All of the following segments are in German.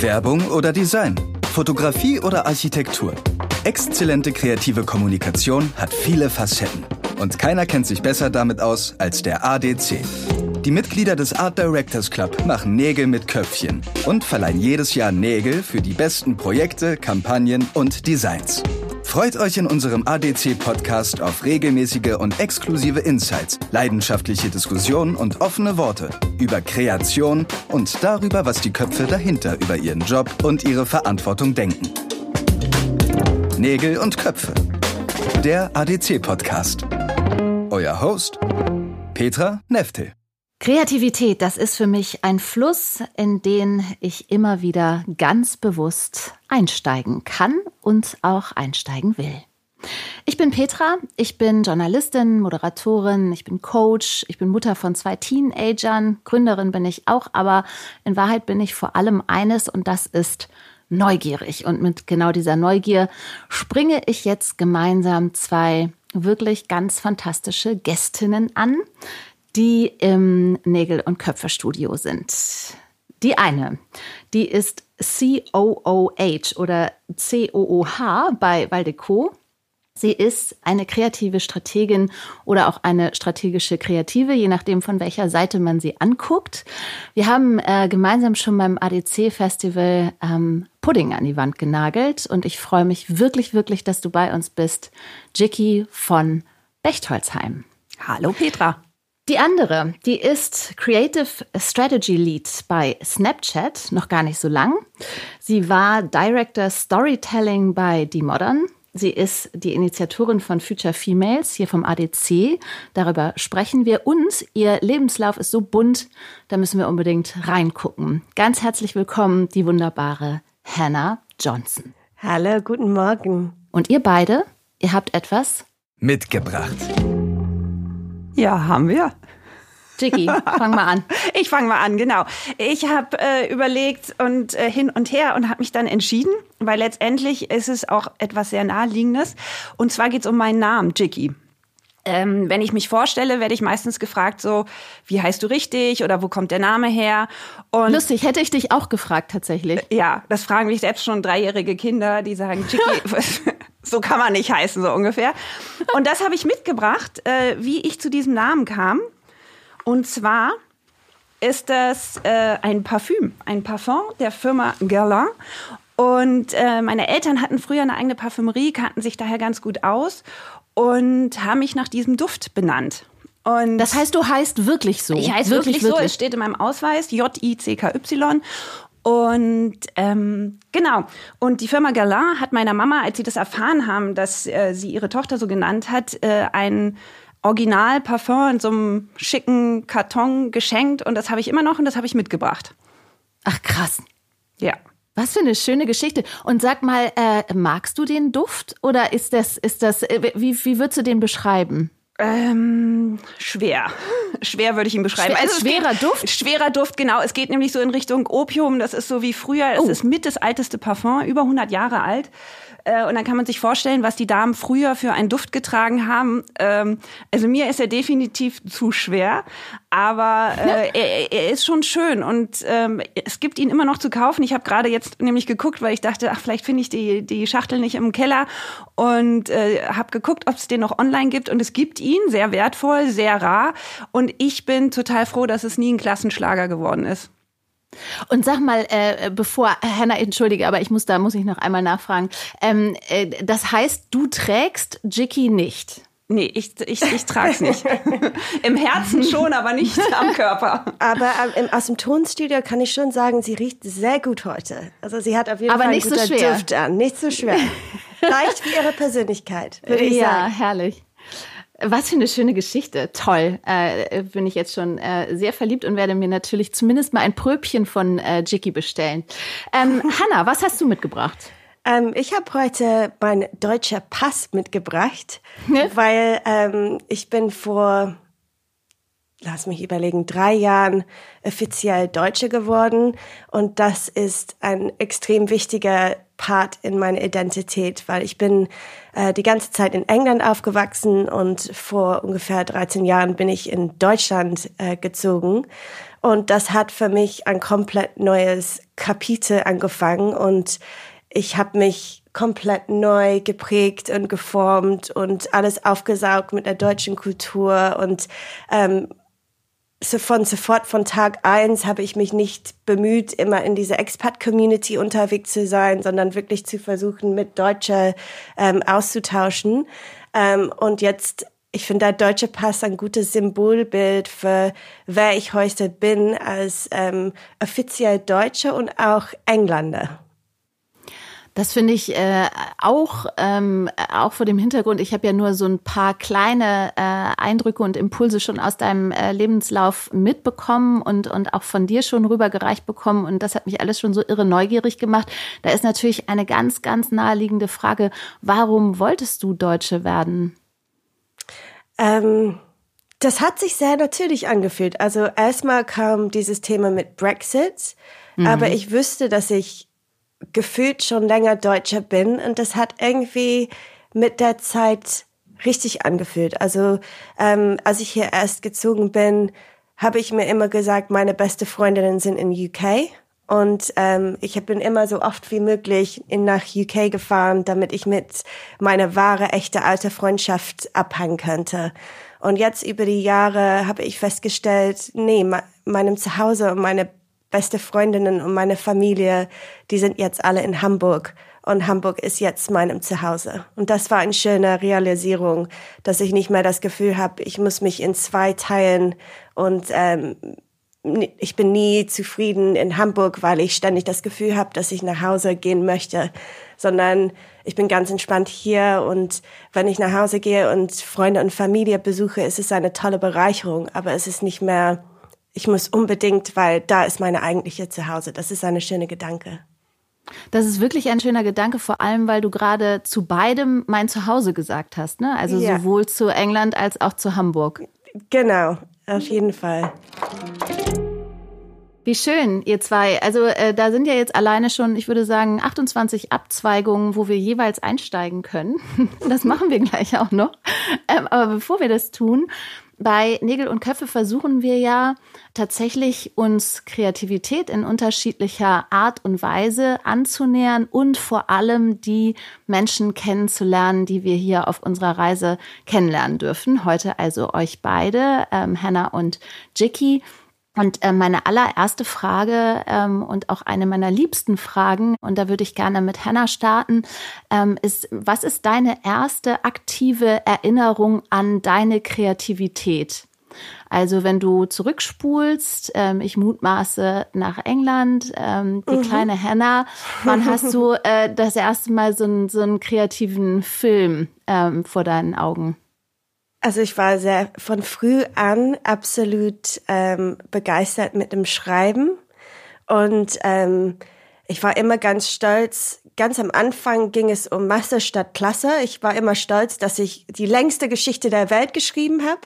Werbung oder Design? Fotografie oder Architektur? Exzellente kreative Kommunikation hat viele Facetten. Und keiner kennt sich besser damit aus als der ADC. Die Mitglieder des Art Directors Club machen Nägel mit Köpfchen und verleihen jedes Jahr Nägel für die besten Projekte, Kampagnen und Designs. Freut euch in unserem ADC-Podcast auf regelmäßige und exklusive Insights, leidenschaftliche Diskussionen und offene Worte über Kreation und darüber, was die Köpfe dahinter über ihren Job und ihre Verantwortung denken. Nägel und Köpfe. Der ADC-Podcast. Euer Host Petra Neftel. Kreativität, das ist für mich ein Fluss, in den ich immer wieder ganz bewusst einsteigen kann und auch einsteigen will. Ich bin Petra, ich bin Journalistin, Moderatorin, ich bin Coach, ich bin Mutter von zwei Teenagern, Gründerin bin ich auch, aber in Wahrheit bin ich vor allem eines und das ist neugierig. Und mit genau dieser Neugier springe ich jetzt gemeinsam zwei wirklich ganz fantastische Gästinnen an, die im Nägel- und Köpferstudio sind. Die eine, die ist COOH oder COOH bei Valdeco. Sie ist eine kreative Strategin oder auch eine strategische Kreative, je nachdem, von welcher Seite man sie anguckt. Wir haben äh, gemeinsam schon beim ADC-Festival ähm, Pudding an die Wand genagelt und ich freue mich wirklich, wirklich, dass du bei uns bist. Jicky von Bechtholzheim. Hallo Petra. Die andere, die ist Creative Strategy Lead bei Snapchat, noch gar nicht so lang. Sie war Director Storytelling bei The Modern. Sie ist die Initiatorin von Future Females hier vom ADC. Darüber sprechen wir. Und ihr Lebenslauf ist so bunt, da müssen wir unbedingt reingucken. Ganz herzlich willkommen, die wunderbare Hannah Johnson. Hallo, guten Morgen. Und ihr beide, ihr habt etwas mitgebracht. Ja, haben wir. Jiggy, fang mal an. Ich fange mal an, genau. Ich habe äh, überlegt und äh, hin und her und habe mich dann entschieden, weil letztendlich ist es auch etwas sehr naheliegendes. Und zwar geht es um meinen Namen, Jiggy. Ähm, wenn ich mich vorstelle, werde ich meistens gefragt, so, wie heißt du richtig oder wo kommt der Name her? Und Lustig, hätte ich dich auch gefragt tatsächlich. Ja, das fragen mich selbst schon dreijährige Kinder, die sagen, Jiggy, so kann man nicht heißen, so ungefähr. Und das habe ich mitgebracht, äh, wie ich zu diesem Namen kam. Und zwar ist das äh, ein Parfüm, ein Parfum der Firma Guerlain. Und äh, meine Eltern hatten früher eine eigene Parfümerie, kannten sich daher ganz gut aus und haben mich nach diesem Duft benannt. Und das heißt, du heißt wirklich so? Ich heiße wirklich, wirklich, so. Es steht in meinem Ausweis J-I-C-K-Y. Und ähm, genau. Und die Firma Galant hat meiner Mama, als sie das erfahren haben, dass äh, sie ihre Tochter so genannt hat, äh, ein Original-Parfum in so einem schicken Karton geschenkt. Und das habe ich immer noch und das habe ich mitgebracht. Ach krass. Ja. Was für eine schöne Geschichte. Und sag mal, äh, magst du den Duft oder ist das, ist das, äh, wie, wie würdest du den beschreiben? Ähm, schwer. Schwer würde ich ihn beschreiben. Schwer, also schwerer geht, Duft? Schwerer Duft, genau. Es geht nämlich so in Richtung Opium. Das ist so wie früher. Es oh. ist mit das alteste Parfum, über 100 Jahre alt. Äh, und dann kann man sich vorstellen, was die Damen früher für einen Duft getragen haben. Ähm, also mir ist er definitiv zu schwer, aber äh, er, er, ist schon schön und ähm, es gibt ihn immer noch zu kaufen. Ich habe gerade jetzt nämlich geguckt, weil ich dachte, ach, vielleicht finde ich die, die Schachtel nicht im Keller und äh, habe geguckt, ob es den noch online gibt und es gibt ihn, sehr wertvoll, sehr rar und ich bin total froh, dass es nie ein Klassenschlager geworden ist. Und sag mal, äh, bevor Hannah, entschuldige, aber ich muss da muss ich noch einmal nachfragen. Ähm, äh, das heißt, du trägst Jicky nicht. Nee, ich, ich, ich trage es nicht. Im Herzen schon, aber nicht am Körper. Aber ähm, aus dem Tonstudio kann ich schon sagen, sie riecht sehr gut heute. Also sie hat auf jeden aber Fall nicht einen so schwer. Duft an. Nicht so schwer. Leicht wie ihre Persönlichkeit, würde ich ja, sagen. Ja, herrlich. Was für eine schöne Geschichte. Toll. Äh, bin ich jetzt schon äh, sehr verliebt und werde mir natürlich zumindest mal ein Pröbchen von äh, Jicky bestellen. Ähm, Hanna, was hast du mitgebracht? Ähm, ich habe heute mein deutscher Pass mitgebracht, ne? weil ähm, ich bin vor, lass mich überlegen, drei Jahren offiziell Deutsche geworden und das ist ein extrem wichtiger Part in meiner Identität, weil ich bin äh, die ganze Zeit in England aufgewachsen und vor ungefähr 13 Jahren bin ich in Deutschland äh, gezogen. Und das hat für mich ein komplett neues Kapitel angefangen und ich habe mich komplett neu geprägt und geformt und alles aufgesaugt mit der deutschen Kultur und ähm, von sofort von Tag eins habe ich mich nicht bemüht, immer in dieser Expat-Community unterwegs zu sein, sondern wirklich zu versuchen, mit Deutscher ähm, auszutauschen. Ähm, und jetzt, ich finde, der deutsche Pass ein gutes Symbolbild für wer ich heute bin als ähm, offiziell Deutsche und auch Engländer. Das finde ich äh, auch, ähm, auch vor dem Hintergrund, ich habe ja nur so ein paar kleine äh, Eindrücke und Impulse schon aus deinem äh, Lebenslauf mitbekommen und, und auch von dir schon rübergereicht bekommen. Und das hat mich alles schon so irre neugierig gemacht. Da ist natürlich eine ganz, ganz naheliegende Frage, warum wolltest du Deutsche werden? Ähm, das hat sich sehr natürlich angefühlt. Also erstmal kam dieses Thema mit Brexit, mhm. aber ich wüsste, dass ich gefühlt schon länger Deutscher bin und das hat irgendwie mit der Zeit richtig angefühlt. Also ähm, als ich hier erst gezogen bin, habe ich mir immer gesagt, meine beste Freundinnen sind in UK und ähm, ich bin immer so oft wie möglich in, nach UK gefahren, damit ich mit meiner wahre, echte alte Freundschaft abhängen könnte. Und jetzt über die Jahre habe ich festgestellt, nee, meinem Zuhause und meine beste Freundinnen und meine Familie, die sind jetzt alle in Hamburg. Und Hamburg ist jetzt meinem Zuhause. Und das war eine schöne Realisierung, dass ich nicht mehr das Gefühl habe, ich muss mich in zwei teilen. Und ähm, ich bin nie zufrieden in Hamburg, weil ich ständig das Gefühl habe, dass ich nach Hause gehen möchte, sondern ich bin ganz entspannt hier. Und wenn ich nach Hause gehe und Freunde und Familie besuche, ist es eine tolle Bereicherung, aber es ist nicht mehr ich muss unbedingt, weil da ist meine eigentliche Zuhause. Das ist eine schöne Gedanke. Das ist wirklich ein schöner Gedanke, vor allem, weil du gerade zu beidem mein Zuhause gesagt hast, ne? Also ja. sowohl zu England als auch zu Hamburg. Genau, auf jeden Fall. Wie schön, ihr zwei. Also äh, da sind ja jetzt alleine schon, ich würde sagen, 28 Abzweigungen, wo wir jeweils einsteigen können. Das machen wir gleich auch noch. Ähm, aber bevor wir das tun, bei Nägel und Köpfe versuchen wir ja tatsächlich uns Kreativität in unterschiedlicher Art und Weise anzunähern und vor allem die Menschen kennenzulernen, die wir hier auf unserer Reise kennenlernen dürfen. Heute also euch beide, ähm, Hannah und Jicky. Und äh, meine allererste Frage ähm, und auch eine meiner liebsten Fragen, und da würde ich gerne mit Hannah starten, ähm, ist, was ist deine erste aktive Erinnerung an deine Kreativität? Also wenn du zurückspulst, ähm, ich mutmaße nach England, ähm, die mhm. kleine Hannah, wann hast du äh, das erste Mal so, einen, so einen kreativen Film ähm, vor deinen Augen? Also ich war sehr von früh an absolut ähm, begeistert mit dem Schreiben und ähm, ich war immer ganz stolz. Ganz am Anfang ging es um Masse statt Klasse. Ich war immer stolz, dass ich die längste Geschichte der Welt geschrieben habe.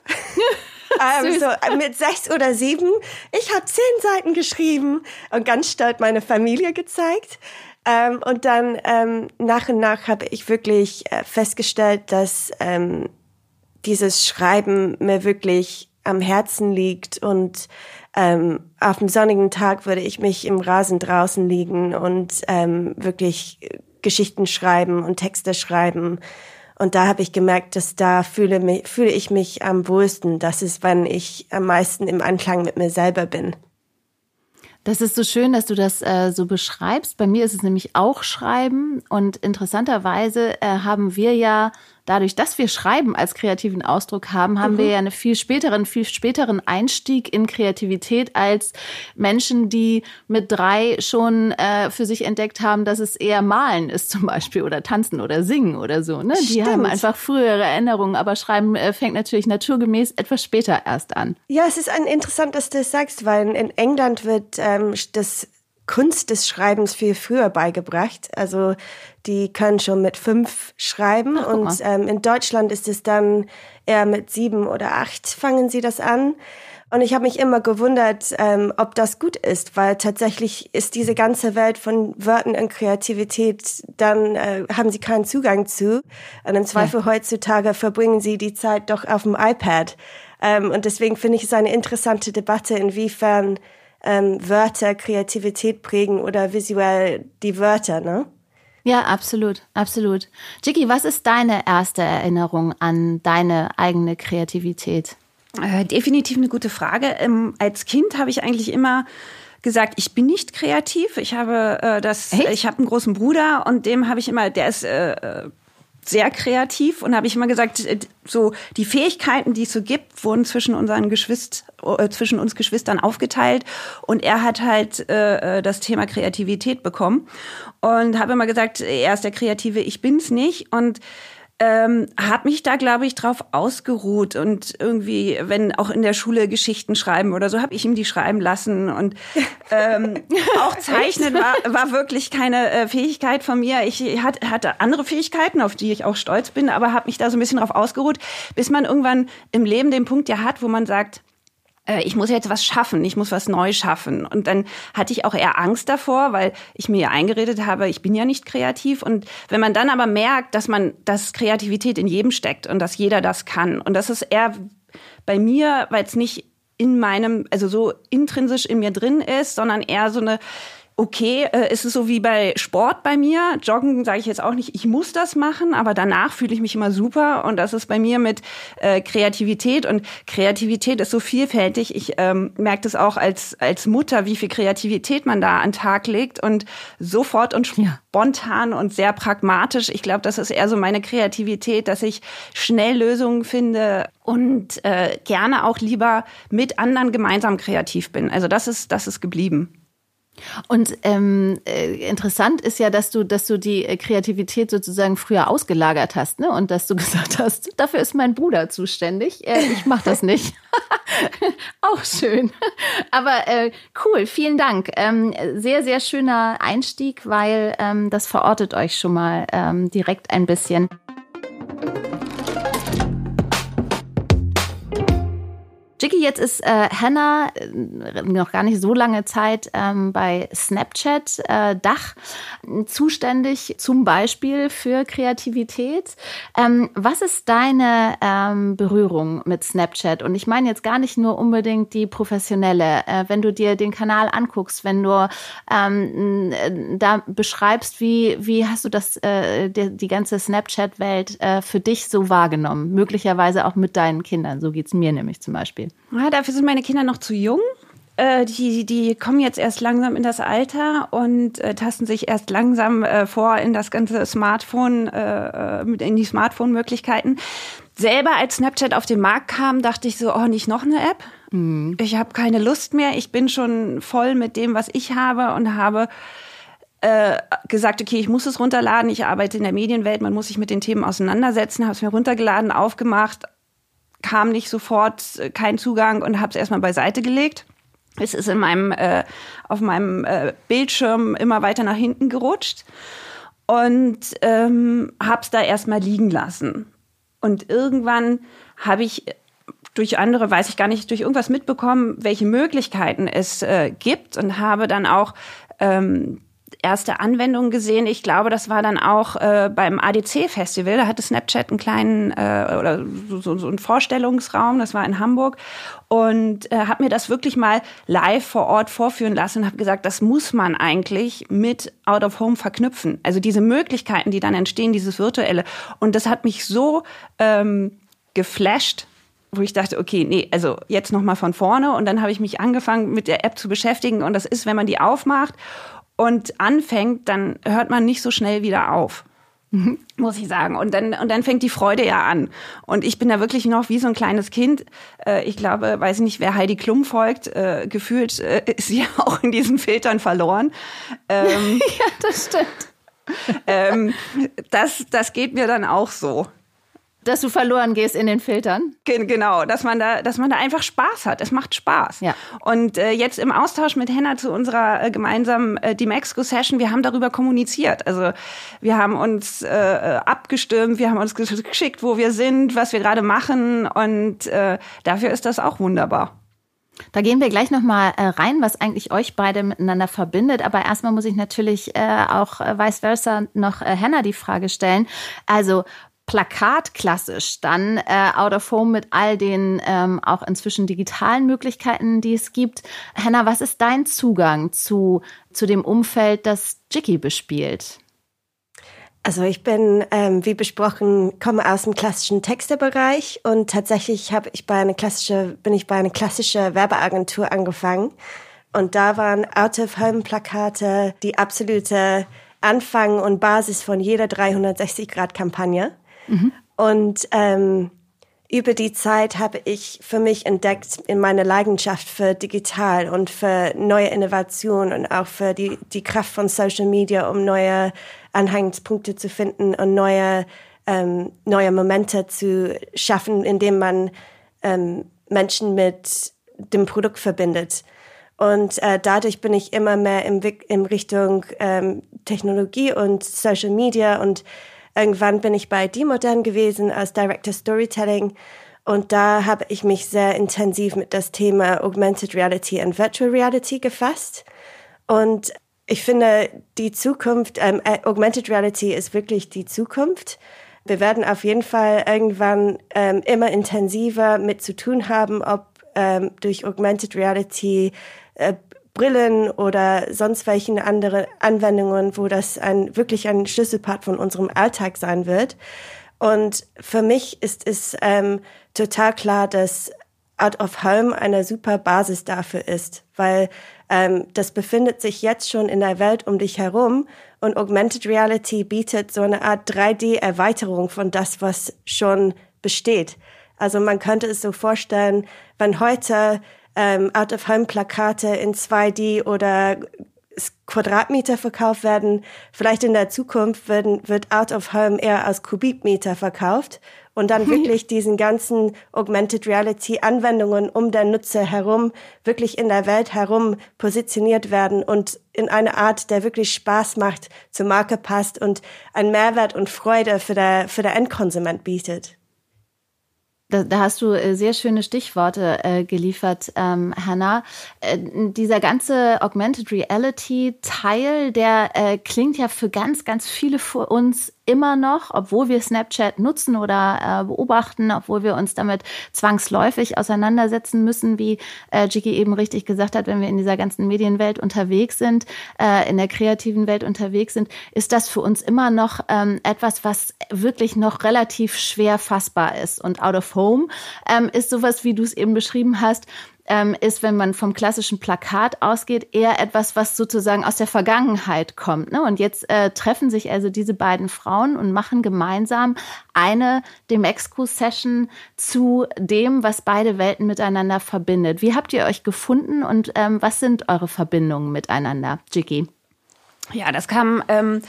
ähm, so mit sechs oder sieben. Ich habe zehn Seiten geschrieben und ganz stolz meine Familie gezeigt. Ähm, und dann ähm, nach und nach habe ich wirklich äh, festgestellt, dass ähm, dieses Schreiben mir wirklich am Herzen liegt und ähm, auf einem sonnigen Tag würde ich mich im Rasen draußen liegen und ähm, wirklich Geschichten schreiben und Texte schreiben. Und da habe ich gemerkt, dass da fühle, mich, fühle ich mich am wohlsten. Das ist, wenn ich am meisten im Anklang mit mir selber bin. Das ist so schön, dass du das äh, so beschreibst. Bei mir ist es nämlich auch Schreiben. Und interessanterweise äh, haben wir ja dadurch, dass wir Schreiben als kreativen Ausdruck haben, haben mhm. wir ja einen viel späteren, viel späteren Einstieg in Kreativität als Menschen, die mit drei schon äh, für sich entdeckt haben, dass es eher Malen ist zum Beispiel oder Tanzen oder Singen oder so. Ne? Die haben einfach frühere Erinnerungen, aber Schreiben äh, fängt natürlich naturgemäß etwas später erst an. Ja, es ist ein interessant, dass du das sagst, weil in England wird ähm, das Kunst des Schreibens viel früher beigebracht. Also die können schon mit fünf schreiben Ach, und ähm, in Deutschland ist es dann eher mit sieben oder acht fangen sie das an. Und ich habe mich immer gewundert, ähm, ob das gut ist, weil tatsächlich ist diese ganze Welt von Wörtern und Kreativität, dann äh, haben sie keinen Zugang zu. Und im Zweifel ja. heutzutage verbringen sie die Zeit doch auf dem iPad. Ähm, und deswegen finde ich es eine interessante Debatte, inwiefern ähm, Wörter Kreativität prägen oder visuell die Wörter, ne? Ja, absolut, absolut. Jiggy, was ist deine erste Erinnerung an deine eigene Kreativität? Äh, definitiv eine gute Frage. Ähm, als Kind habe ich eigentlich immer gesagt, ich bin nicht kreativ. Ich habe äh, das, Echt? ich habe einen großen Bruder und dem habe ich immer, der ist äh, äh sehr kreativ und habe ich immer gesagt, äh, so die Fähigkeiten, die es so gibt, wurden zwischen unseren Geschwist, äh, zwischen uns Geschwistern aufgeteilt und er hat halt äh, das Thema Kreativität bekommen und habe immer gesagt, er ist der Kreative, ich bin's nicht und ähm, habe mich da, glaube ich, drauf ausgeruht und irgendwie, wenn auch in der Schule Geschichten schreiben oder so, habe ich ihm die schreiben lassen und ähm, auch Zeichnen war, war wirklich keine äh, Fähigkeit von mir. Ich hat, hatte andere Fähigkeiten, auf die ich auch stolz bin, aber habe mich da so ein bisschen drauf ausgeruht, bis man irgendwann im Leben den Punkt ja hat, wo man sagt, ich muss jetzt was schaffen, ich muss was neu schaffen. Und dann hatte ich auch eher Angst davor, weil ich mir eingeredet habe, ich bin ja nicht kreativ. Und wenn man dann aber merkt, dass man, dass Kreativität in jedem steckt und dass jeder das kann und das ist eher bei mir, weil es nicht in meinem, also so intrinsisch in mir drin ist, sondern eher so eine okay, äh, ist es so wie bei Sport bei mir. Joggen sage ich jetzt auch nicht, ich muss das machen, aber danach fühle ich mich immer super. Und das ist bei mir mit äh, Kreativität. Und Kreativität ist so vielfältig. Ich ähm, merke das auch als, als Mutter, wie viel Kreativität man da an den Tag legt. Und sofort und spontan und sehr pragmatisch. Ich glaube, das ist eher so meine Kreativität, dass ich schnell Lösungen finde und äh, gerne auch lieber mit anderen gemeinsam kreativ bin. Also das ist, das ist geblieben. Und ähm, äh, interessant ist ja, dass du, dass du die äh, Kreativität sozusagen früher ausgelagert hast, ne? Und dass du gesagt hast, dafür ist mein Bruder zuständig. Äh, ich mache das nicht. Auch schön. Aber äh, cool, vielen Dank. Ähm, sehr, sehr schöner Einstieg, weil ähm, das verortet euch schon mal ähm, direkt ein bisschen. Jiggy, jetzt ist äh, Hannah äh, noch gar nicht so lange Zeit ähm, bei Snapchat äh, Dach zuständig, zum Beispiel für Kreativität. Ähm, was ist deine ähm, Berührung mit Snapchat? Und ich meine jetzt gar nicht nur unbedingt die professionelle. Äh, wenn du dir den Kanal anguckst, wenn du ähm, da beschreibst, wie, wie hast du das, äh, die, die ganze Snapchat-Welt äh, für dich so wahrgenommen? Möglicherweise auch mit deinen Kindern. So geht's mir nämlich zum Beispiel. Ja, dafür sind meine Kinder noch zu jung. Äh, die, die kommen jetzt erst langsam in das Alter und äh, tasten sich erst langsam äh, vor in das ganze Smartphone, äh, äh in die Smartphone-Möglichkeiten. Selber als Snapchat auf den Markt kam, dachte ich so, oh, nicht noch eine App. Mhm. Ich habe keine Lust mehr. Ich bin schon voll mit dem, was ich habe und habe äh, gesagt, okay, ich muss es runterladen. Ich arbeite in der Medienwelt, man muss sich mit den Themen auseinandersetzen. Habe es mir runtergeladen, aufgemacht, kam nicht sofort äh, kein Zugang und habe es erstmal beiseite gelegt. Es ist in meinem, äh, auf meinem äh, Bildschirm immer weiter nach hinten gerutscht und ähm, habe es da erstmal liegen lassen. Und irgendwann habe ich durch andere, weiß ich gar nicht, durch irgendwas mitbekommen, welche Möglichkeiten es äh, gibt und habe dann auch ähm, erste Anwendungen gesehen. Ich glaube, das war dann auch äh, beim ADC-Festival. Da hatte Snapchat einen kleinen äh, oder so, so einen Vorstellungsraum. Das war in Hamburg und äh, habe mir das wirklich mal live vor Ort vorführen lassen und habe gesagt, das muss man eigentlich mit Out of Home verknüpfen. Also diese Möglichkeiten, die dann entstehen, dieses virtuelle. Und das hat mich so ähm, geflasht, wo ich dachte, okay, nee, also jetzt noch mal von vorne und dann habe ich mich angefangen mit der App zu beschäftigen und das ist, wenn man die aufmacht und anfängt, dann hört man nicht so schnell wieder auf. Mhm. Muss ich sagen. Und dann, und dann fängt die Freude ja an. Und ich bin da wirklich noch wie so ein kleines Kind. Äh, ich glaube, weiß ich nicht, wer Heidi Klum folgt, äh, gefühlt äh, ist sie ja auch in diesen Filtern verloren. Ähm, ja, das stimmt. Ähm, das, das geht mir dann auch so. Dass du verloren gehst in den Filtern? Genau, dass man da, dass man da einfach Spaß hat. Es macht Spaß. Ja. Und äh, jetzt im Austausch mit Henna zu unserer äh, gemeinsamen äh, die Mexico Session, wir haben darüber kommuniziert. Also wir haben uns äh, abgestimmt, wir haben uns geschickt, wo wir sind, was wir gerade machen und äh, dafür ist das auch wunderbar. Da gehen wir gleich nochmal äh, rein, was eigentlich euch beide miteinander verbindet. Aber erstmal muss ich natürlich äh, auch äh, vice versa noch äh, Hannah die Frage stellen. Also Plakat klassisch, dann äh, Out of Home mit all den ähm, auch inzwischen digitalen Möglichkeiten, die es gibt. Hannah, was ist dein Zugang zu, zu dem Umfeld, das Jicky bespielt? Also ich bin, ähm, wie besprochen, komme aus dem klassischen Textebereich und tatsächlich habe ich bei einer klassische, bin ich bei einer klassischen Werbeagentur angefangen und da waren Out-of-Home-Plakate die absolute Anfang und Basis von jeder 360-Grad-Kampagne. Mhm. Und ähm, über die Zeit habe ich für mich entdeckt in meiner Leidenschaft für digital und für neue Innovationen und auch für die, die Kraft von Social Media, um neue Anhangspunkte zu finden und neue, ähm, neue Momente zu schaffen, indem man ähm, Menschen mit dem Produkt verbindet. Und äh, dadurch bin ich immer mehr im, in Richtung ähm, Technologie und Social Media und Irgendwann bin ich bei D-Modern gewesen als Director Storytelling und da habe ich mich sehr intensiv mit das Thema Augmented Reality und Virtual Reality gefasst. Und ich finde, die Zukunft, ähm, äh, Augmented Reality ist wirklich die Zukunft. Wir werden auf jeden Fall irgendwann ähm, immer intensiver mit zu tun haben, ob ähm, durch Augmented Reality äh, Brillen oder sonst welchen anderen Anwendungen, wo das ein, wirklich ein Schlüsselpart von unserem Alltag sein wird. Und für mich ist es ähm, total klar, dass Out of Home eine super Basis dafür ist, weil ähm, das befindet sich jetzt schon in der Welt um dich herum und Augmented Reality bietet so eine Art 3D-Erweiterung von das, was schon besteht. Also man könnte es so vorstellen, wenn heute ähm, Out-of-Home-Plakate in 2D oder Quadratmeter verkauft werden. Vielleicht in der Zukunft werden, wird Out of Home eher als Kubikmeter verkauft und dann wirklich diesen ganzen Augmented Reality Anwendungen um den Nutzer herum, wirklich in der Welt herum positioniert werden und in eine Art, der wirklich Spaß macht, zur Marke passt und einen Mehrwert und Freude für der, für der Endkonsument bietet. Da, da hast du äh, sehr schöne Stichworte äh, geliefert, ähm, Hannah. Äh, dieser ganze Augmented Reality Teil, der äh, klingt ja für ganz, ganz viele von uns immer noch, obwohl wir Snapchat nutzen oder äh, beobachten, obwohl wir uns damit zwangsläufig auseinandersetzen müssen, wie äh, Jiki eben richtig gesagt hat, wenn wir in dieser ganzen Medienwelt unterwegs sind, äh, in der kreativen Welt unterwegs sind, ist das für uns immer noch ähm, etwas, was wirklich noch relativ schwer fassbar ist. Und Out of Home ähm, ist sowas, wie du es eben beschrieben hast, ähm, ist, wenn man vom klassischen Plakat ausgeht, eher etwas, was sozusagen aus der Vergangenheit kommt. Ne? Und jetzt äh, treffen sich also diese beiden Frauen und machen gemeinsam eine Demexco-Session zu dem, was beide Welten miteinander verbindet. Wie habt ihr euch gefunden und ähm, was sind eure Verbindungen miteinander, Jiggy? Ja, das kam. Ähm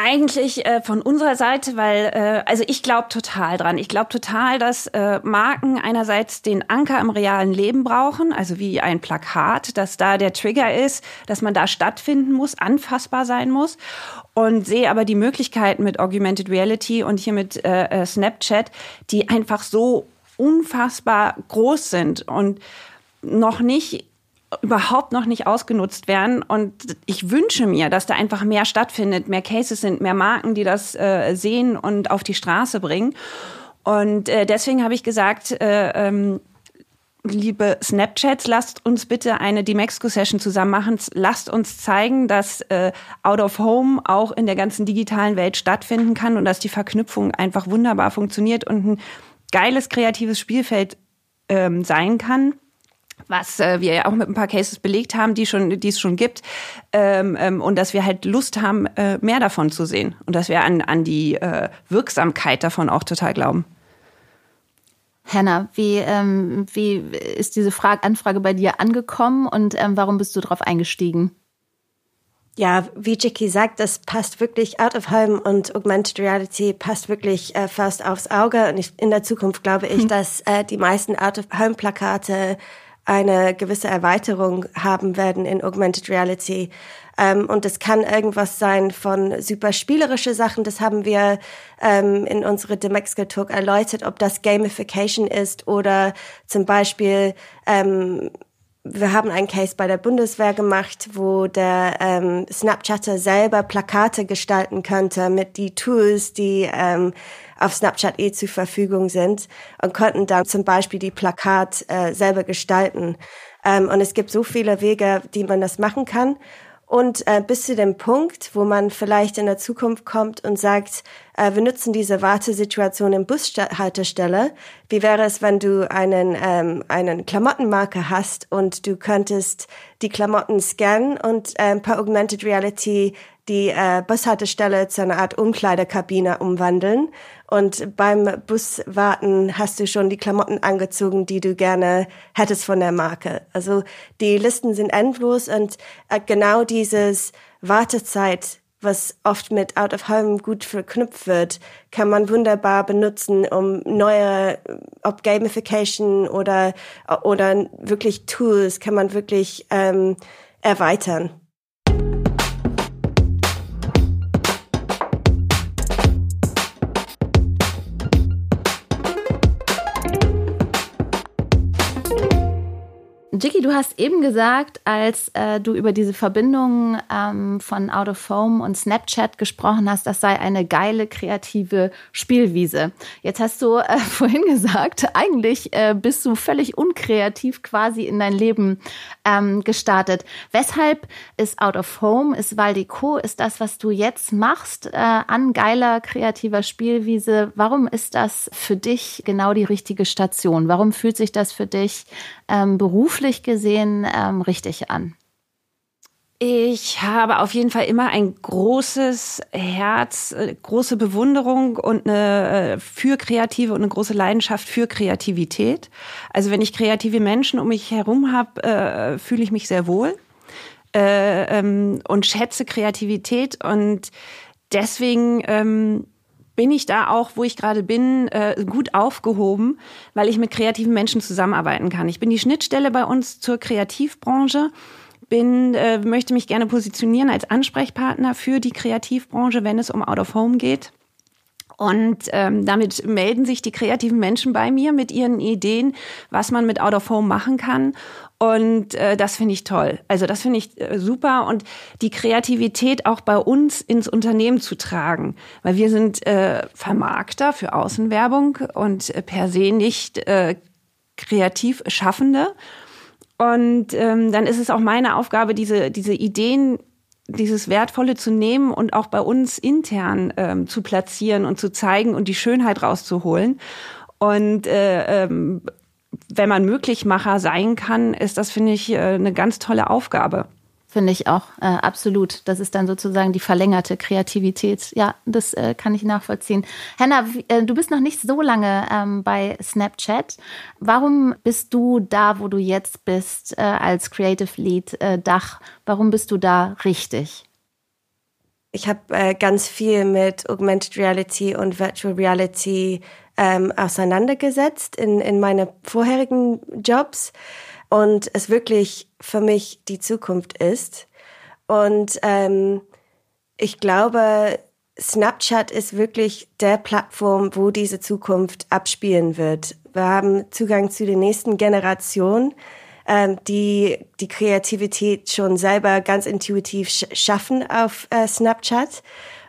eigentlich äh, von unserer Seite, weil äh, also ich glaube total dran. Ich glaube total, dass äh, Marken einerseits den Anker im realen Leben brauchen, also wie ein Plakat, dass da der Trigger ist, dass man da stattfinden muss, anfassbar sein muss. Und sehe aber die Möglichkeiten mit Augmented Reality und hier mit äh, äh Snapchat, die einfach so unfassbar groß sind und noch nicht überhaupt noch nicht ausgenutzt werden. Und ich wünsche mir, dass da einfach mehr stattfindet, mehr Cases sind, mehr Marken, die das äh, sehen und auf die Straße bringen. Und äh, deswegen habe ich gesagt, äh, ähm, liebe Snapchats, lasst uns bitte eine Demexco-Session zusammen machen. Lasst uns zeigen, dass äh, Out of Home auch in der ganzen digitalen Welt stattfinden kann und dass die Verknüpfung einfach wunderbar funktioniert und ein geiles kreatives Spielfeld ähm, sein kann was äh, wir ja auch mit ein paar Cases belegt haben, die schon, die es schon gibt, ähm, ähm, und dass wir halt Lust haben, äh, mehr davon zu sehen und dass wir an, an die äh, Wirksamkeit davon auch total glauben. Hannah, wie, ähm, wie ist diese Frage, Anfrage bei dir angekommen und ähm, warum bist du darauf eingestiegen? Ja, wie Jackie sagt, das passt wirklich out of home und Augmented Reality passt wirklich äh, fast aufs Auge. Und ich, in der Zukunft glaube ich, hm. dass äh, die meisten out of home Plakate eine gewisse Erweiterung haben werden in Augmented Reality. Ähm, und es kann irgendwas sein von super spielerische Sachen. Das haben wir ähm, in unsere Demexco Talk erläutert, ob das Gamification ist oder zum Beispiel ähm, wir haben einen Case bei der Bundeswehr gemacht, wo der ähm, Snapchatter selber Plakate gestalten könnte mit die Tools, die ähm, auf Snapchat eh zur Verfügung sind und konnten dann zum Beispiel die Plakat äh, selber gestalten. Ähm, und es gibt so viele Wege, die man das machen kann. Und äh, bis zu dem Punkt, wo man vielleicht in der Zukunft kommt und sagt, äh, wir nutzen diese Wartesituation im Bushaltestelle. Wie wäre es, wenn du einen, ähm, einen Klamottenmarker hast und du könntest die Klamotten scannen und äh, per Augmented Reality die äh, Bushaltestelle zu einer Art Umkleidekabine umwandeln und beim Buswarten hast du schon die Klamotten angezogen, die du gerne hättest von der Marke. Also die Listen sind endlos und äh, genau dieses Wartezeit, was oft mit Out of Home gut verknüpft wird, kann man wunderbar benutzen, um neue, ob Gamification oder, oder wirklich Tools, kann man wirklich ähm, erweitern. Jiggy, du hast eben gesagt, als äh, du über diese Verbindung ähm, von Out of Home und Snapchat gesprochen hast, das sei eine geile kreative Spielwiese. Jetzt hast du äh, vorhin gesagt, eigentlich äh, bist du völlig unkreativ quasi in dein Leben ähm, gestartet. Weshalb ist Out of Home, ist Valdico, ist das, was du jetzt machst, äh, an geiler kreativer Spielwiese? Warum ist das für dich genau die richtige Station? Warum fühlt sich das für dich ähm, beruflich gesehen ähm, richtig an? Ich habe auf jeden Fall immer ein großes Herz, äh, große Bewunderung und eine äh, für Kreative und eine große Leidenschaft für Kreativität. Also wenn ich kreative Menschen um mich herum habe, äh, fühle ich mich sehr wohl äh, ähm, und schätze Kreativität und deswegen ähm, bin ich da auch, wo ich gerade bin, äh, gut aufgehoben, weil ich mit kreativen Menschen zusammenarbeiten kann. Ich bin die Schnittstelle bei uns zur Kreativbranche bin, äh, möchte mich gerne positionieren als Ansprechpartner für die Kreativbranche, wenn es um Out of Home geht. Und ähm, damit melden sich die kreativen Menschen bei mir mit ihren Ideen, was man mit Out of Home machen kann. Und äh, das finde ich toll. Also das finde ich äh, super und die Kreativität auch bei uns ins Unternehmen zu tragen, weil wir sind äh, Vermarkter für Außenwerbung und äh, per se nicht äh, kreativ Schaffende. Und ähm, dann ist es auch meine Aufgabe, diese diese Ideen dieses Wertvolle zu nehmen und auch bei uns intern ähm, zu platzieren und zu zeigen und die Schönheit rauszuholen. Und äh, ähm, wenn man Möglichmacher sein kann, ist das, finde ich, äh, eine ganz tolle Aufgabe. Finde ich auch, äh, absolut. Das ist dann sozusagen die verlängerte Kreativität. Ja, das äh, kann ich nachvollziehen. Henna, äh, du bist noch nicht so lange ähm, bei Snapchat. Warum bist du da, wo du jetzt bist, äh, als Creative Lead äh, Dach? Warum bist du da richtig? Ich habe äh, ganz viel mit Augmented Reality und Virtual Reality ähm, auseinandergesetzt in, in meine vorherigen Jobs und es wirklich für mich die Zukunft ist. Und ähm, ich glaube, Snapchat ist wirklich der Plattform, wo diese Zukunft abspielen wird. Wir haben Zugang zu den nächsten Generationen, ähm, die die Kreativität schon selber ganz intuitiv sch schaffen auf äh, Snapchat.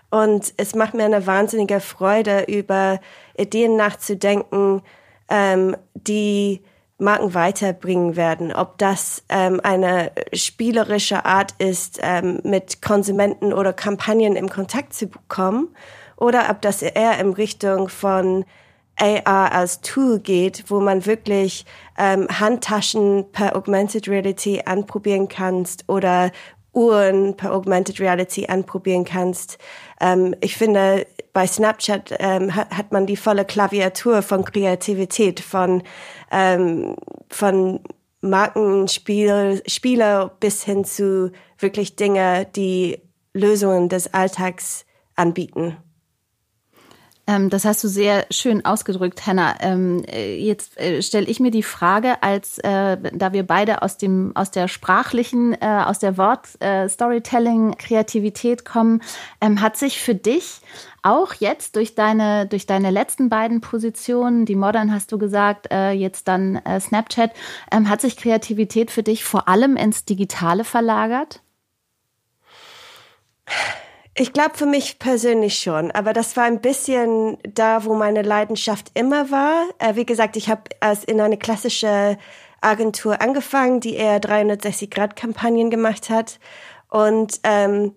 Und es macht mir eine wahnsinnige Freude, über Ideen nachzudenken, ähm, die Marken weiterbringen werden. Ob das ähm, eine spielerische Art ist, ähm, mit Konsumenten oder Kampagnen im Kontakt zu kommen, oder ob das eher in Richtung von AR als Tool geht, wo man wirklich ähm, Handtaschen per Augmented Reality anprobieren kannst oder Uhren per Augmented Reality anprobieren kannst. Ähm, ich finde, bei Snapchat ähm, hat, hat man die volle Klaviatur von Kreativität, von, ähm, von Markenspiele Spiele bis hin zu wirklich Dinge, die Lösungen des Alltags anbieten. Ähm, das hast du sehr schön ausgedrückt, Hannah. Ähm, äh, jetzt äh, stelle ich mir die Frage, als äh, da wir beide aus dem aus der sprachlichen, aus der Wort Storytelling, Kreativität kommen, ähm, hat sich für dich auch jetzt durch deine durch deine letzten beiden Positionen, die Modern hast du gesagt, jetzt dann Snapchat, hat sich Kreativität für dich vor allem ins Digitale verlagert? Ich glaube für mich persönlich schon, aber das war ein bisschen da, wo meine Leidenschaft immer war. Äh, wie gesagt, ich habe als in eine klassische Agentur angefangen, die eher 360-Grad-Kampagnen gemacht hat. Und ähm,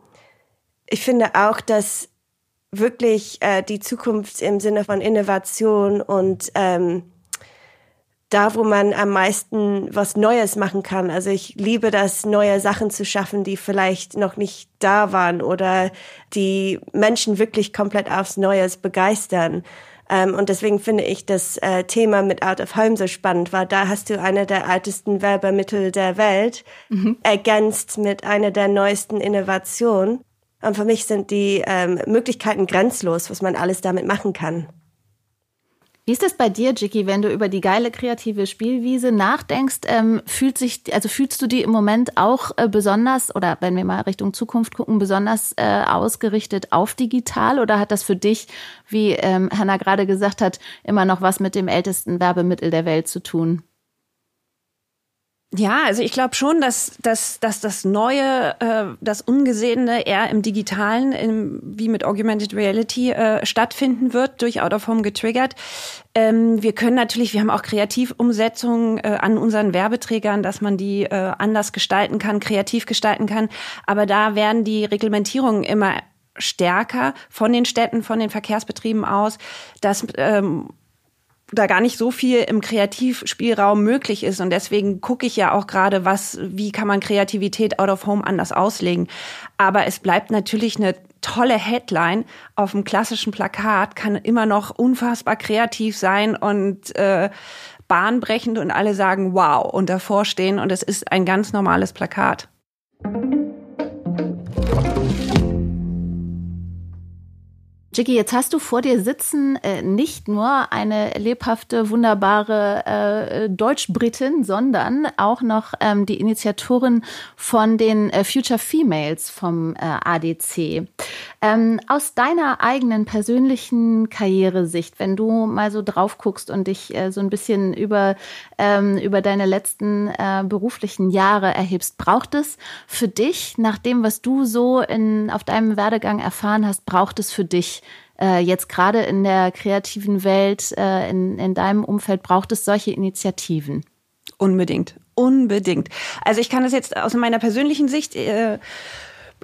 ich finde auch, dass wirklich äh, die Zukunft im Sinne von Innovation und ähm, da, wo man am meisten was Neues machen kann. Also ich liebe das, neue Sachen zu schaffen, die vielleicht noch nicht da waren oder die Menschen wirklich komplett aufs Neues begeistern. Ähm, und deswegen finde ich das äh, Thema mit Out of Home so spannend, weil da hast du eine der ältesten Werbemittel der Welt mhm. ergänzt mit einer der neuesten Innovationen. Und für mich sind die ähm, Möglichkeiten grenzlos, was man alles damit machen kann. Wie ist das bei dir, Jicky, wenn du über die geile kreative Spielwiese nachdenkst? Ähm, fühlt sich, also fühlst du die im Moment auch äh, besonders oder wenn wir mal Richtung Zukunft gucken, besonders äh, ausgerichtet auf digital oder hat das für dich, wie ähm, Hannah gerade gesagt hat, immer noch was mit dem ältesten Werbemittel der Welt zu tun? Ja, also ich glaube schon, dass, dass, dass das Neue, äh, das Ungesehene eher im Digitalen, im, wie mit Augmented Reality, äh, stattfinden wird, durch Out of Home getriggert. Ähm, wir können natürlich, wir haben auch Kreativumsetzungen äh, an unseren Werbeträgern, dass man die äh, anders gestalten kann, kreativ gestalten kann. Aber da werden die Reglementierungen immer stärker von den Städten, von den Verkehrsbetrieben aus, dass ähm, da gar nicht so viel im Kreativspielraum möglich ist. Und deswegen gucke ich ja auch gerade, was, wie kann man Kreativität out of home anders auslegen. Aber es bleibt natürlich eine tolle Headline auf dem klassischen Plakat, kann immer noch unfassbar kreativ sein und äh, bahnbrechend und alle sagen wow und davor stehen und es ist ein ganz normales Plakat. Jiggy, jetzt hast du vor dir sitzen äh, nicht nur eine lebhafte, wunderbare äh, Deutsch-Britin, sondern auch noch ähm, die Initiatorin von den äh, Future Females vom äh, ADC. Ähm, aus deiner eigenen persönlichen Karrieresicht, wenn du mal so drauf guckst und dich äh, so ein bisschen über, ähm, über deine letzten äh, beruflichen Jahre erhebst, braucht es für dich, nach dem, was du so in, auf deinem Werdegang erfahren hast, braucht es für dich äh, jetzt gerade in der kreativen Welt, äh, in, in deinem Umfeld, braucht es solche Initiativen? Unbedingt, unbedingt. Also ich kann das jetzt aus meiner persönlichen Sicht, äh,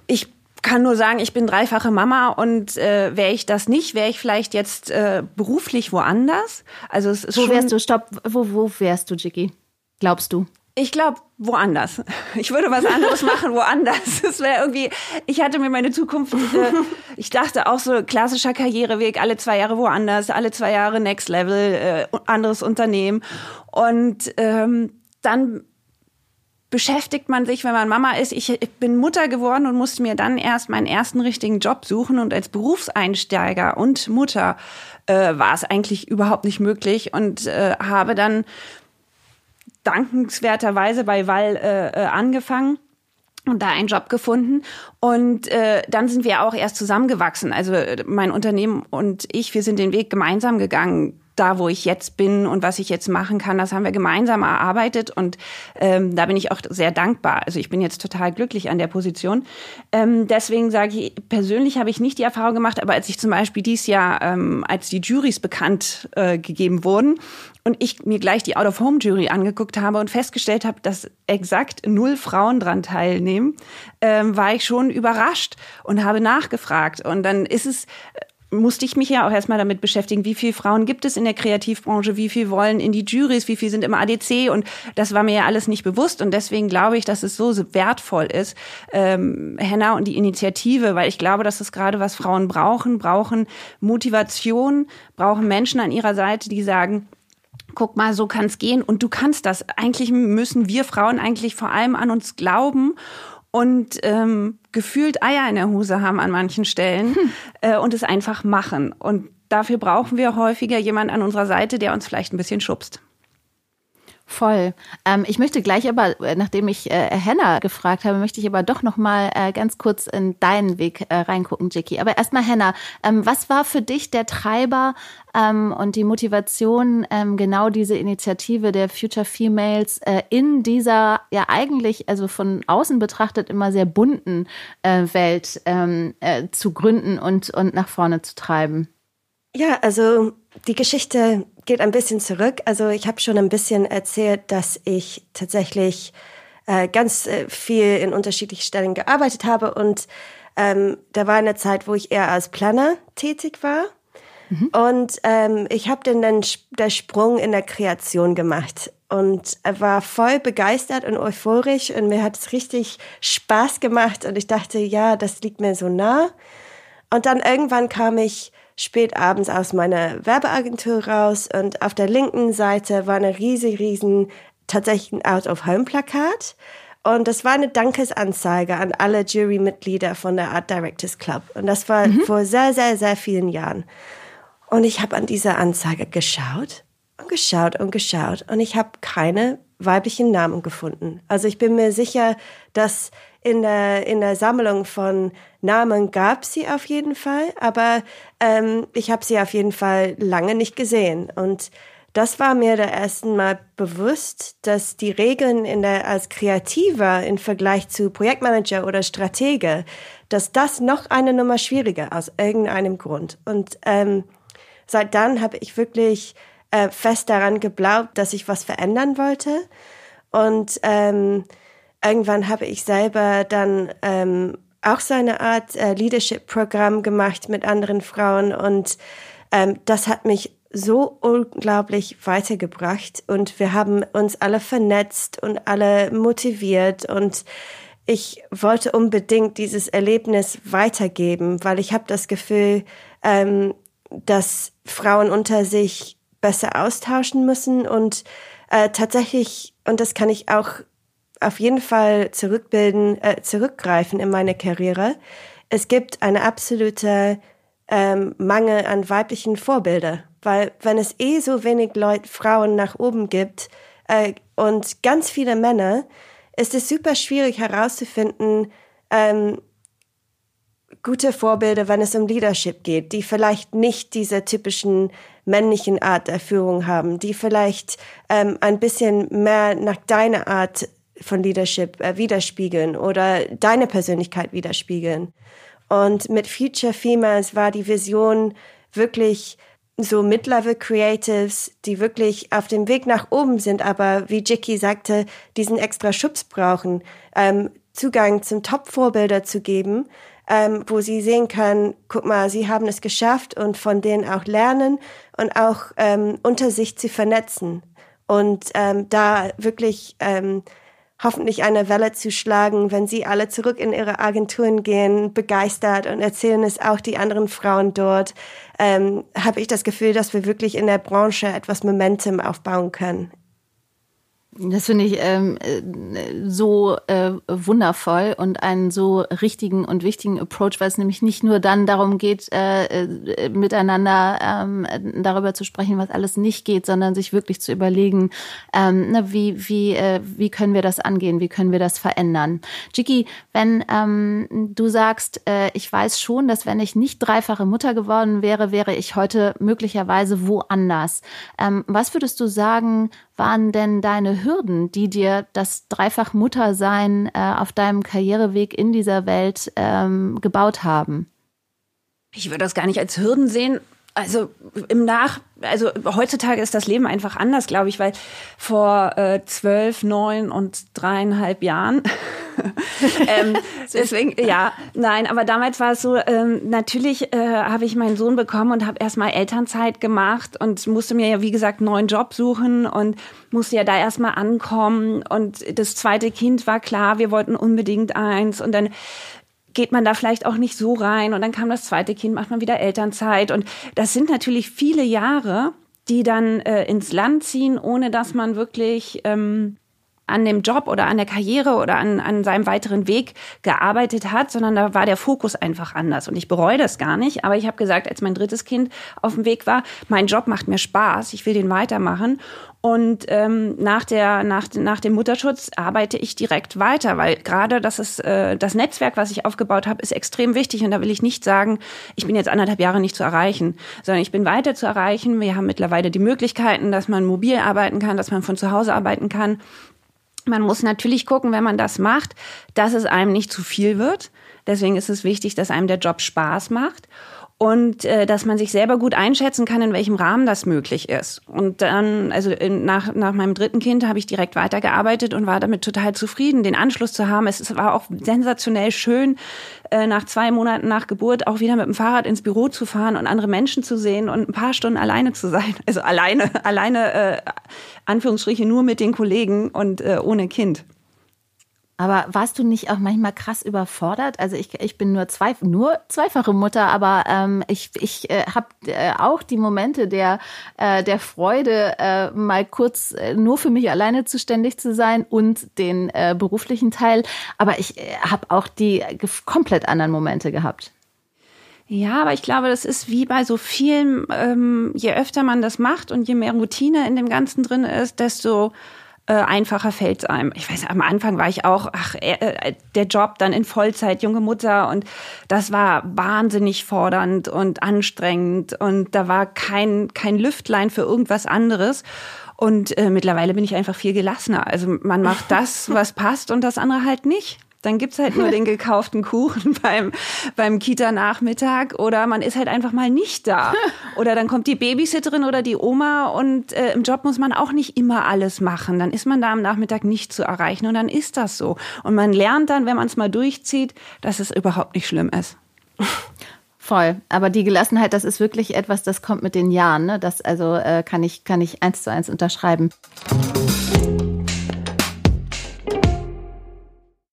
ich kann nur sagen, ich bin dreifache Mama und äh, wäre ich das nicht, wäre ich vielleicht jetzt äh, beruflich woanders. Also es ist wo wärst du? Stopp. Wo wo wärst du, Jiggy? Glaubst du? Ich glaube, woanders. Ich würde was anderes machen, woanders. Es wäre irgendwie, ich hatte mir meine Zukunft, äh, ich dachte auch so klassischer Karriereweg, alle zwei Jahre woanders, alle zwei Jahre Next Level, äh, anderes Unternehmen. Und ähm, dann beschäftigt man sich, wenn man Mama ist. Ich, ich bin Mutter geworden und musste mir dann erst meinen ersten richtigen Job suchen. Und als Berufseinsteiger und Mutter äh, war es eigentlich überhaupt nicht möglich und äh, habe dann dankenswerterweise bei Wall äh, äh, angefangen und da einen Job gefunden. Und äh, dann sind wir auch erst zusammengewachsen. Also mein Unternehmen und ich, wir sind den Weg gemeinsam gegangen da, wo ich jetzt bin und was ich jetzt machen kann, das haben wir gemeinsam erarbeitet und ähm, da bin ich auch sehr dankbar. Also ich bin jetzt total glücklich an der Position. Ähm, deswegen sage ich, persönlich habe ich nicht die Erfahrung gemacht, aber als ich zum Beispiel dieses Jahr, ähm, als die Juries bekannt äh, gegeben wurden und ich mir gleich die Out-of-Home-Jury angeguckt habe und festgestellt habe, dass exakt null Frauen dran teilnehmen, ähm, war ich schon überrascht und habe nachgefragt. Und dann ist es musste ich mich ja auch erstmal damit beschäftigen, wie viele Frauen gibt es in der Kreativbranche, wie viel wollen in die Juries, wie viel sind im ADC und das war mir ja alles nicht bewusst und deswegen glaube ich, dass es so wertvoll ist, ähm, Henna und die Initiative, weil ich glaube, dass es gerade was Frauen brauchen, brauchen Motivation, brauchen Menschen an ihrer Seite, die sagen, guck mal, so kann es gehen und du kannst das. Eigentlich müssen wir Frauen eigentlich vor allem an uns glauben und ähm, gefühlt Eier in der Hose haben an manchen Stellen hm. äh, und es einfach machen. Und dafür brauchen wir häufiger jemand an unserer Seite, der uns vielleicht ein bisschen schubst. Voll. Ähm, ich möchte gleich aber, äh, nachdem ich äh, Henna gefragt habe, möchte ich aber doch noch mal äh, ganz kurz in deinen Weg äh, reingucken, Jackie. Aber erstmal Henna, ähm, was war für dich der Treiber ähm, und die Motivation, ähm, genau diese Initiative der Future Females äh, in dieser ja eigentlich, also von außen betrachtet immer sehr bunten äh, Welt ähm, äh, zu gründen und, und nach vorne zu treiben? Ja, also die Geschichte geht ein bisschen zurück. Also ich habe schon ein bisschen erzählt, dass ich tatsächlich äh, ganz äh, viel in unterschiedlichen Stellen gearbeitet habe und ähm, da war eine Zeit, wo ich eher als Planner tätig war. Mhm. Und ähm, ich habe dann den, den Sprung in der Kreation gemacht und war voll begeistert und euphorisch und mir hat es richtig Spaß gemacht und ich dachte, ja, das liegt mir so nah. Und dann irgendwann kam ich spät abends aus meiner Werbeagentur raus und auf der linken Seite war eine riesig, riesen, tatsächlich ein Out-of-Home-Plakat. Und das war eine Dankesanzeige an alle Jurymitglieder von der Art Directors Club. Und das war mhm. vor sehr, sehr, sehr vielen Jahren. Und ich habe an diese Anzeige geschaut und geschaut und geschaut und ich habe keine weiblichen Namen gefunden. Also ich bin mir sicher, dass in der, in der Sammlung von Namen gab sie auf jeden Fall, aber ähm, ich habe sie auf jeden Fall lange nicht gesehen. Und das war mir der ersten Mal bewusst, dass die Regeln in der, als Kreativer im Vergleich zu Projektmanager oder Stratege, dass das noch eine Nummer schwieriger aus irgendeinem Grund. Und ähm, seit dann habe ich wirklich äh, fest daran geglaubt, dass ich was verändern wollte. Und ähm, irgendwann habe ich selber dann ähm, auch so eine Art äh, Leadership-Programm gemacht mit anderen Frauen. Und ähm, das hat mich so unglaublich weitergebracht. Und wir haben uns alle vernetzt und alle motiviert. Und ich wollte unbedingt dieses Erlebnis weitergeben, weil ich habe das Gefühl, ähm, dass Frauen unter sich besser austauschen müssen und äh, tatsächlich, und das kann ich auch auf jeden Fall zurückbilden, äh, zurückgreifen in meine Karriere. Es gibt eine absolute ähm, Mangel an weiblichen Vorbilder, weil wenn es eh so wenig Leute, Frauen nach oben gibt äh, und ganz viele Männer, ist es super schwierig herauszufinden, ähm, gute Vorbilder, wenn es um Leadership geht, die vielleicht nicht diese typischen männlichen Art der Führung haben, die vielleicht ähm, ein bisschen mehr nach deiner Art von Leadership äh, widerspiegeln oder deine Persönlichkeit widerspiegeln. Und mit Future Females war die Vision wirklich so Mid-Level Creatives, die wirklich auf dem Weg nach oben sind, aber wie Jicky sagte, diesen extra Schubs brauchen, ähm, Zugang zum Top-Vorbilder zu geben, ähm, wo sie sehen können, guck mal, sie haben es geschafft und von denen auch lernen und auch ähm, unter sich zu vernetzen und ähm, da wirklich ähm, hoffentlich eine Welle zu schlagen, wenn sie alle zurück in ihre Agenturen gehen, begeistert und erzählen es auch die anderen Frauen dort, ähm, habe ich das Gefühl, dass wir wirklich in der Branche etwas Momentum aufbauen können. Das finde ich ähm, äh, so äh, wundervoll und einen so richtigen und wichtigen Approach, weil es nämlich nicht nur dann darum geht, äh, äh, miteinander ähm, darüber zu sprechen, was alles nicht geht, sondern sich wirklich zu überlegen, ähm, ne, wie, wie, äh, wie können wir das angehen, wie können wir das verändern. Jiki, wenn ähm, du sagst, äh, ich weiß schon, dass wenn ich nicht dreifache Mutter geworden wäre, wäre ich heute möglicherweise woanders. Ähm, was würdest du sagen, waren denn deine Hürden, die dir das dreifach Muttersein äh, auf deinem Karriereweg in dieser Welt ähm, gebaut haben? Ich würde das gar nicht als Hürden sehen. Also im Nach, also heutzutage ist das Leben einfach anders, glaube ich, weil vor äh, zwölf, neun und dreieinhalb Jahren ähm, deswegen, ja, nein, aber damals war es so, ähm, natürlich äh, habe ich meinen Sohn bekommen und habe erstmal Elternzeit gemacht und musste mir ja, wie gesagt, einen neuen Job suchen und musste ja da erstmal ankommen. Und das zweite Kind war klar, wir wollten unbedingt eins. Und dann geht man da vielleicht auch nicht so rein. Und dann kam das zweite Kind, macht man wieder Elternzeit. Und das sind natürlich viele Jahre, die dann äh, ins Land ziehen, ohne dass man wirklich ähm, an dem Job oder an der Karriere oder an, an seinem weiteren Weg gearbeitet hat, sondern da war der Fokus einfach anders. Und ich bereue das gar nicht. Aber ich habe gesagt, als mein drittes Kind auf dem Weg war, mein Job macht mir Spaß, ich will den weitermachen. Und ähm, nach, der, nach, nach dem Mutterschutz arbeite ich direkt weiter, weil gerade das ist äh, das Netzwerk, was ich aufgebaut habe, ist extrem wichtig. Und da will ich nicht sagen, ich bin jetzt anderthalb Jahre nicht zu erreichen, sondern ich bin weiter zu erreichen. Wir haben mittlerweile die Möglichkeiten, dass man mobil arbeiten kann, dass man von zu Hause arbeiten kann. Man muss natürlich gucken, wenn man das macht, dass es einem nicht zu viel wird. Deswegen ist es wichtig, dass einem der Job Spaß macht und äh, dass man sich selber gut einschätzen kann, in welchem Rahmen das möglich ist. Und dann, also in, nach, nach meinem dritten Kind habe ich direkt weitergearbeitet und war damit total zufrieden, den Anschluss zu haben. Es, war auch sensationell schön, äh, nach zwei Monaten nach Geburt auch wieder mit dem Fahrrad ins Büro zu fahren und andere Menschen zu sehen und ein paar Stunden alleine zu sein. Also alleine, alleine, äh, Anführungsstriche, nur mit den Kollegen und äh, ohne Kind. Aber warst du nicht auch manchmal krass überfordert? Also ich, ich bin nur, zwei, nur zweifache Mutter, aber ähm, ich, ich äh, habe äh, auch die Momente der, äh, der Freude, äh, mal kurz äh, nur für mich alleine zuständig zu sein und den äh, beruflichen Teil. Aber ich äh, habe auch die komplett anderen Momente gehabt. Ja, aber ich glaube, das ist wie bei so vielen, ähm, je öfter man das macht und je mehr Routine in dem Ganzen drin ist, desto äh, einfacher fällt es einem. Ich weiß, am Anfang war ich auch, ach, äh, äh, der Job dann in Vollzeit, junge Mutter und das war wahnsinnig fordernd und anstrengend und da war kein, kein Lüftlein für irgendwas anderes. Und äh, mittlerweile bin ich einfach viel gelassener. Also man macht das, was passt und das andere halt nicht. Dann gibt's halt nur den gekauften Kuchen beim, beim Kita-Nachmittag oder man ist halt einfach mal nicht da. Oder dann kommt die Babysitterin oder die Oma und äh, im Job muss man auch nicht immer alles machen. Dann ist man da am Nachmittag nicht zu erreichen und dann ist das so. Und man lernt dann, wenn man es mal durchzieht, dass es überhaupt nicht schlimm ist. Voll. Aber die Gelassenheit, das ist wirklich etwas, das kommt mit den Jahren. Ne? Das also äh, kann ich kann ich eins zu eins unterschreiben.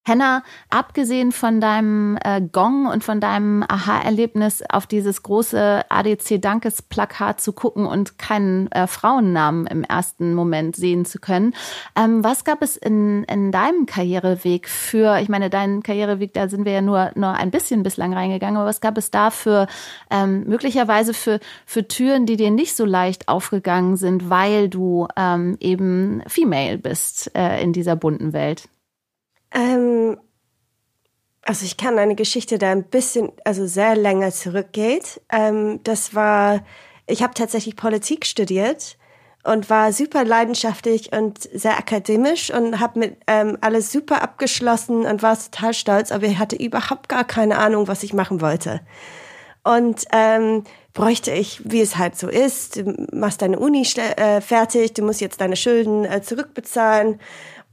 Henna, abgesehen von deinem äh, Gong und von deinem Aha-Erlebnis, auf dieses große ADC-Dankesplakat zu gucken und keinen äh, Frauennamen im ersten Moment sehen zu können, ähm, was gab es in, in deinem Karriereweg für, ich meine, deinen Karriereweg, da sind wir ja nur, nur ein bisschen bislang reingegangen, aber was gab es da für ähm, möglicherweise für, für Türen, die dir nicht so leicht aufgegangen sind, weil du ähm, eben Female bist äh, in dieser bunten Welt? Ähm, also ich kann eine Geschichte, da ein bisschen, also sehr länger zurückgeht. Ähm, das war, ich habe tatsächlich Politik studiert und war super leidenschaftlich und sehr akademisch und habe mit ähm, alles super abgeschlossen und war total stolz, aber ich hatte überhaupt gar keine Ahnung, was ich machen wollte. Und ähm, bräuchte ich, wie es halt so ist, du machst deine Uni äh, fertig, du musst jetzt deine Schulden äh, zurückbezahlen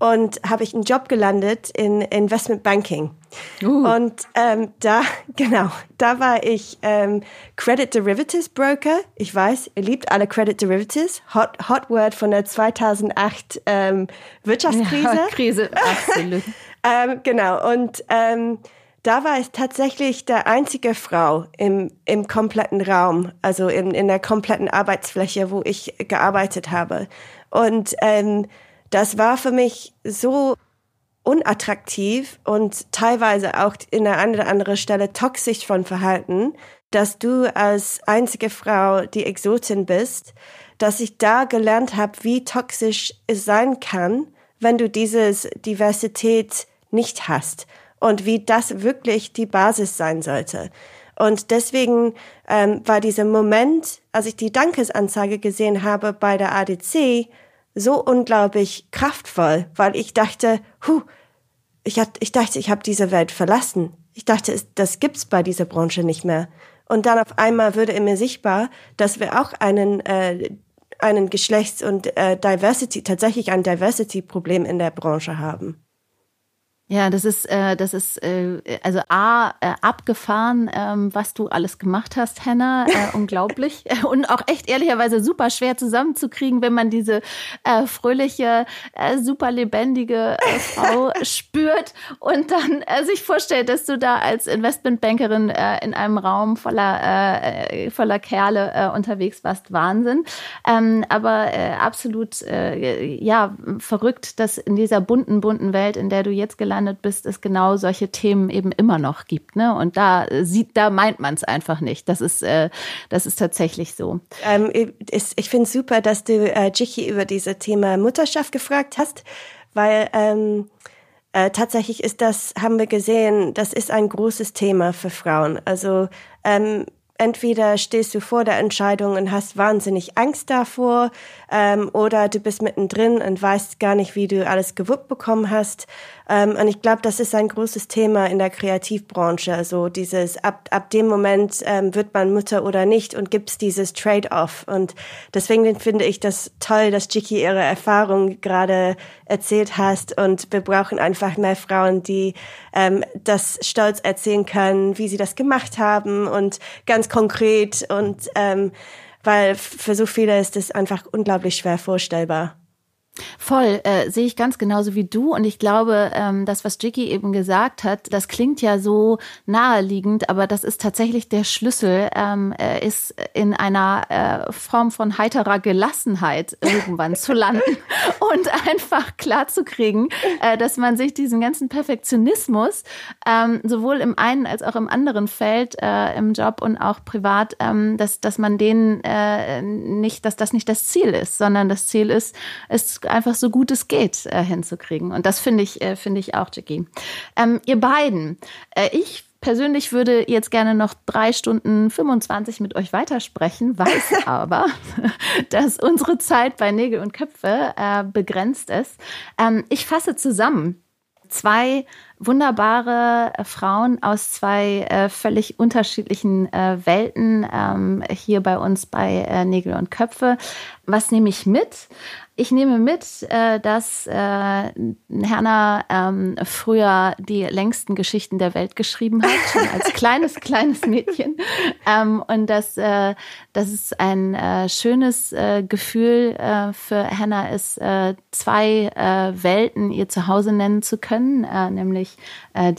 und habe ich einen Job gelandet in Investment Banking. Uh. Und ähm, da, genau, da war ich ähm, Credit Derivatives Broker. Ich weiß, ihr liebt alle Credit Derivatives. Hot, hot Word von der 2008 ähm, Wirtschaftskrise. Ja, Krise, absolut. ähm, genau, und ähm, da war ich tatsächlich der einzige Frau im, im kompletten Raum, also in, in der kompletten Arbeitsfläche, wo ich gearbeitet habe. Und ähm, das war für mich so unattraktiv und teilweise auch in einer anderen andere Stelle toxisch von Verhalten, dass du als einzige Frau die Exotin bist, dass ich da gelernt habe, wie toxisch es sein kann, wenn du dieses Diversität nicht hast und wie das wirklich die Basis sein sollte. Und deswegen ähm, war dieser Moment, als ich die Dankesanzeige gesehen habe bei der ADC, so unglaublich kraftvoll, weil ich dachte, hu, ich, hat, ich dachte, ich habe diese Welt verlassen. Ich dachte, das gibt's bei dieser Branche nicht mehr. Und dann auf einmal würde mir sichtbar, dass wir auch einen äh, einen Geschlechts- und äh, Diversity tatsächlich ein Diversity-Problem in der Branche haben. Ja, das ist, äh, das ist äh, also A, äh, abgefahren, ähm, was du alles gemacht hast, Hannah. Äh, unglaublich. Und auch echt ehrlicherweise super schwer zusammenzukriegen, wenn man diese äh, fröhliche, äh, super lebendige äh, Frau spürt und dann äh, sich vorstellt, dass du da als Investmentbankerin äh, in einem Raum voller, äh, voller Kerle äh, unterwegs warst. Wahnsinn. Ähm, aber äh, absolut, äh, ja, verrückt, dass in dieser bunten, bunten Welt, in der du jetzt gelandet gelandet bist, es genau solche Themen eben immer noch gibt. Ne? Und da sieht, da meint man es einfach nicht. Das ist, äh, das ist tatsächlich so. Ähm, ich finde es super, dass du äh, Jiki über dieses Thema Mutterschaft gefragt hast, weil ähm, äh, tatsächlich ist das, haben wir gesehen, das ist ein großes Thema für Frauen. Also ähm, entweder stehst du vor der Entscheidung und hast wahnsinnig Angst davor, ähm, oder du bist mittendrin und weißt gar nicht, wie du alles gewuppt bekommen hast. Ähm, und ich glaube, das ist ein großes Thema in der Kreativbranche. Also dieses ab, ab dem Moment ähm, wird man Mutter oder nicht und gibt's dieses Trade-off. Und deswegen finde ich das toll, dass Jiki ihre Erfahrung gerade erzählt hast. Und wir brauchen einfach mehr Frauen, die ähm, das stolz erzählen können, wie sie das gemacht haben und ganz konkret und ähm, weil für so viele ist es einfach unglaublich schwer vorstellbar. Voll, äh, sehe ich ganz genauso wie du. Und ich glaube, ähm, das, was Jicky eben gesagt hat, das klingt ja so naheliegend, aber das ist tatsächlich der Schlüssel, ähm, äh, ist in einer äh, Form von heiterer Gelassenheit irgendwann zu landen und einfach klarzukriegen, äh, dass man sich diesen ganzen Perfektionismus ähm, sowohl im einen als auch im anderen Feld, äh, im Job und auch privat, ähm, dass, dass man denen äh, nicht, dass das nicht das Ziel ist, sondern das Ziel ist, es einfach so gut es geht äh, hinzukriegen. Und das finde ich, äh, finde ich auch, Jackie. Ähm, ihr beiden, äh, ich persönlich würde jetzt gerne noch drei Stunden 25 mit euch weitersprechen, weiß aber, dass unsere Zeit bei Nägel und Köpfe äh, begrenzt ist. Ähm, ich fasse zusammen. Zwei wunderbare äh, Frauen aus zwei äh, völlig unterschiedlichen äh, Welten ähm, hier bei uns bei äh, Nägel und Köpfe. Was nehme ich mit? Ich nehme mit, äh, dass äh, Herner ähm, früher die längsten Geschichten der Welt geschrieben hat, schon als kleines, kleines Mädchen. Ähm, und dass, äh, dass es ein schönes Gefühl für Hannah ist, zwei Welten ihr Zuhause nennen zu können, nämlich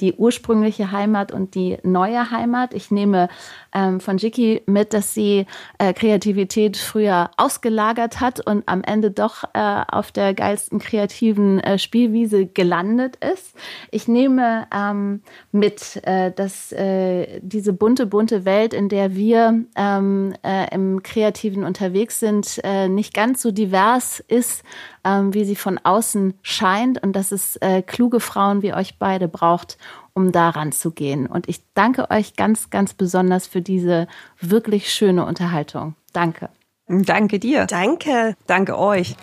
die ursprüngliche Heimat und die neue Heimat. Ich nehme ähm, von Jiki mit, dass sie äh, Kreativität früher ausgelagert hat und am Ende doch äh, auf der geilsten kreativen äh, Spielwiese gelandet ist. Ich nehme ähm, mit, äh, dass äh, diese bunte, bunte Welt, in der wir ähm, äh, im Kreativen unterwegs sind, nicht ganz so divers ist, ähm, wie sie von außen scheint und dass es kluge Frauen wie euch beide braucht, um daran zu gehen. Und ich danke euch ganz, ganz besonders für diese wirklich schöne Unterhaltung. Danke. Danke dir. Danke. Danke euch.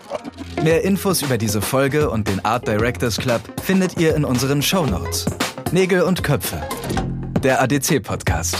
Mehr Infos über diese Folge und den Art Directors Club findet ihr in unseren Show Notes. Nägel und Köpfe. Der ADC Podcast.